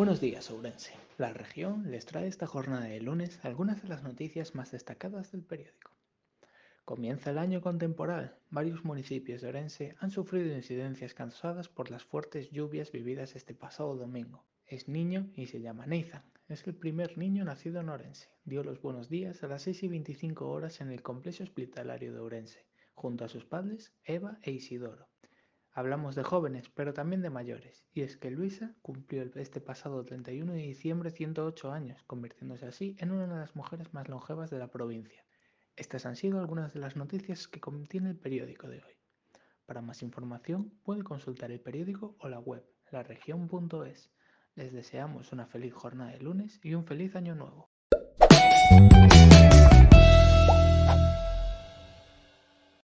Buenos días, Ourense. La región les trae esta jornada de lunes algunas de las noticias más destacadas del periódico. Comienza el año con temporal. Varios municipios de Orense han sufrido incidencias causadas por las fuertes lluvias vividas este pasado domingo. Es niño y se llama Nathan. Es el primer niño nacido en Orense. Dio los buenos días a las 6 y 25 horas en el complejo hospitalario de Orense, junto a sus padres Eva e Isidoro. Hablamos de jóvenes, pero también de mayores, y es que Luisa cumplió este pasado 31 de diciembre 108 años, convirtiéndose así en una de las mujeres más longevas de la provincia. Estas han sido algunas de las noticias que contiene el periódico de hoy. Para más información puede consultar el periódico o la web laregion.es. Les deseamos una feliz jornada de lunes y un feliz año nuevo.